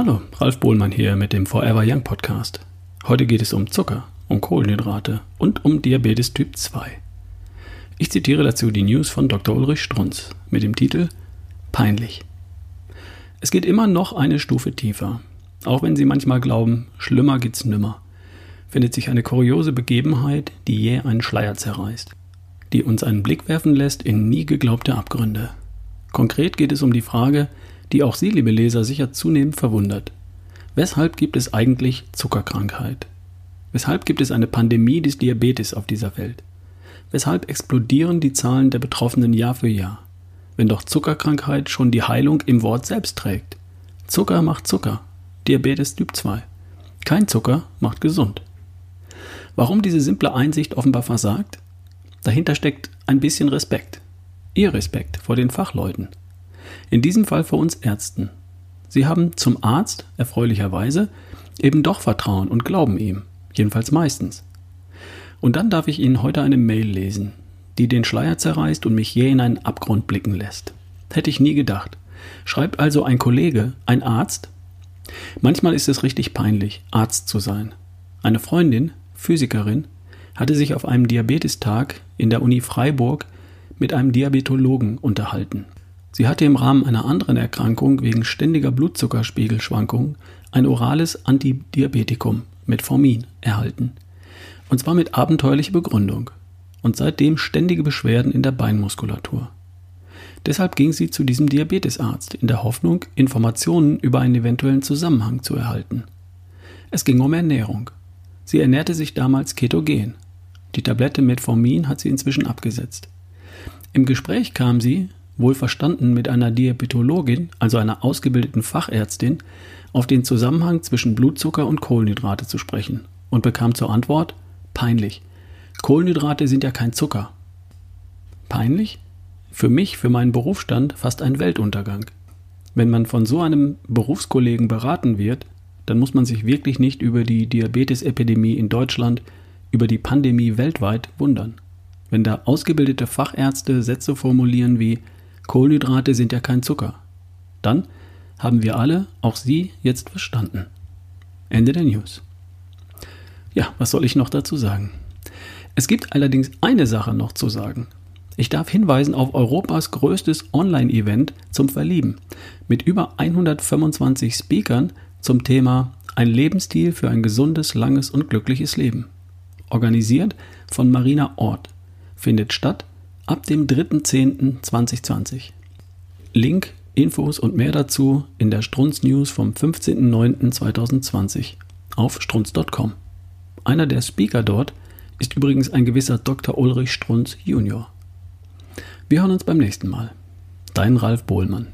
Ralf Bohlmann hier mit dem Forever Young Podcast. Heute geht es um Zucker, um Kohlenhydrate und um Diabetes Typ 2. Ich zitiere dazu die News von Dr. Ulrich Strunz mit dem Titel Peinlich. Es geht immer noch eine Stufe tiefer. Auch wenn Sie manchmal glauben, schlimmer geht's nimmer, findet sich eine kuriose Begebenheit, die jäh einen Schleier zerreißt, die uns einen Blick werfen lässt in nie geglaubte Abgründe. Konkret geht es um die Frage, die auch Sie, liebe Leser, sicher zunehmend verwundert. Weshalb gibt es eigentlich Zuckerkrankheit? Weshalb gibt es eine Pandemie des Diabetes auf dieser Welt? Weshalb explodieren die Zahlen der Betroffenen Jahr für Jahr? Wenn doch Zuckerkrankheit schon die Heilung im Wort selbst trägt. Zucker macht Zucker. Diabetes Typ 2. Kein Zucker macht gesund. Warum diese simple Einsicht offenbar versagt? Dahinter steckt ein bisschen Respekt. Ihr Respekt vor den Fachleuten. In diesem Fall vor uns Ärzten, Sie haben zum Arzt, erfreulicherweise, eben doch Vertrauen und glauben ihm, jedenfalls meistens. Und dann darf ich Ihnen heute eine Mail lesen, die den Schleier zerreißt und mich jäh in einen Abgrund blicken lässt. Hätte ich nie gedacht. Schreibt also ein Kollege, ein Arzt? Manchmal ist es richtig peinlich, Arzt zu sein. Eine Freundin, Physikerin, hatte sich auf einem Diabetestag in der Uni Freiburg mit einem Diabetologen unterhalten. Sie hatte im Rahmen einer anderen Erkrankung wegen ständiger Blutzuckerspiegelschwankungen ein orales Antidiabetikum mit Formin erhalten. Und zwar mit abenteuerlicher Begründung. Und seitdem ständige Beschwerden in der Beinmuskulatur. Deshalb ging sie zu diesem Diabetesarzt in der Hoffnung, Informationen über einen eventuellen Zusammenhang zu erhalten. Es ging um Ernährung. Sie ernährte sich damals ketogen. Die Tablette Metformin hat sie inzwischen abgesetzt. Im Gespräch kam sie, wohl verstanden mit einer Diabetologin, also einer ausgebildeten Fachärztin, auf den Zusammenhang zwischen Blutzucker und Kohlenhydrate zu sprechen und bekam zur Antwort peinlich. Kohlenhydrate sind ja kein Zucker. Peinlich? Für mich, für meinen Berufsstand fast ein Weltuntergang. Wenn man von so einem Berufskollegen beraten wird, dann muss man sich wirklich nicht über die Diabetesepidemie in Deutschland, über die Pandemie weltweit wundern. Wenn da ausgebildete Fachärzte Sätze formulieren wie Kohlenhydrate sind ja kein Zucker. Dann haben wir alle, auch Sie, jetzt verstanden. Ende der News. Ja, was soll ich noch dazu sagen? Es gibt allerdings eine Sache noch zu sagen. Ich darf hinweisen auf Europas größtes Online-Event zum Verlieben mit über 125 Speakern zum Thema Ein Lebensstil für ein gesundes, langes und glückliches Leben. Organisiert von Marina Ort. Findet statt ab dem 3.10.2020. Link, Infos und mehr dazu in der Strunz News vom 15.09.2020 auf strunz.com. Einer der Speaker dort ist übrigens ein gewisser Dr. Ulrich Strunz Jr. Wir hören uns beim nächsten Mal. Dein Ralf Bohlmann.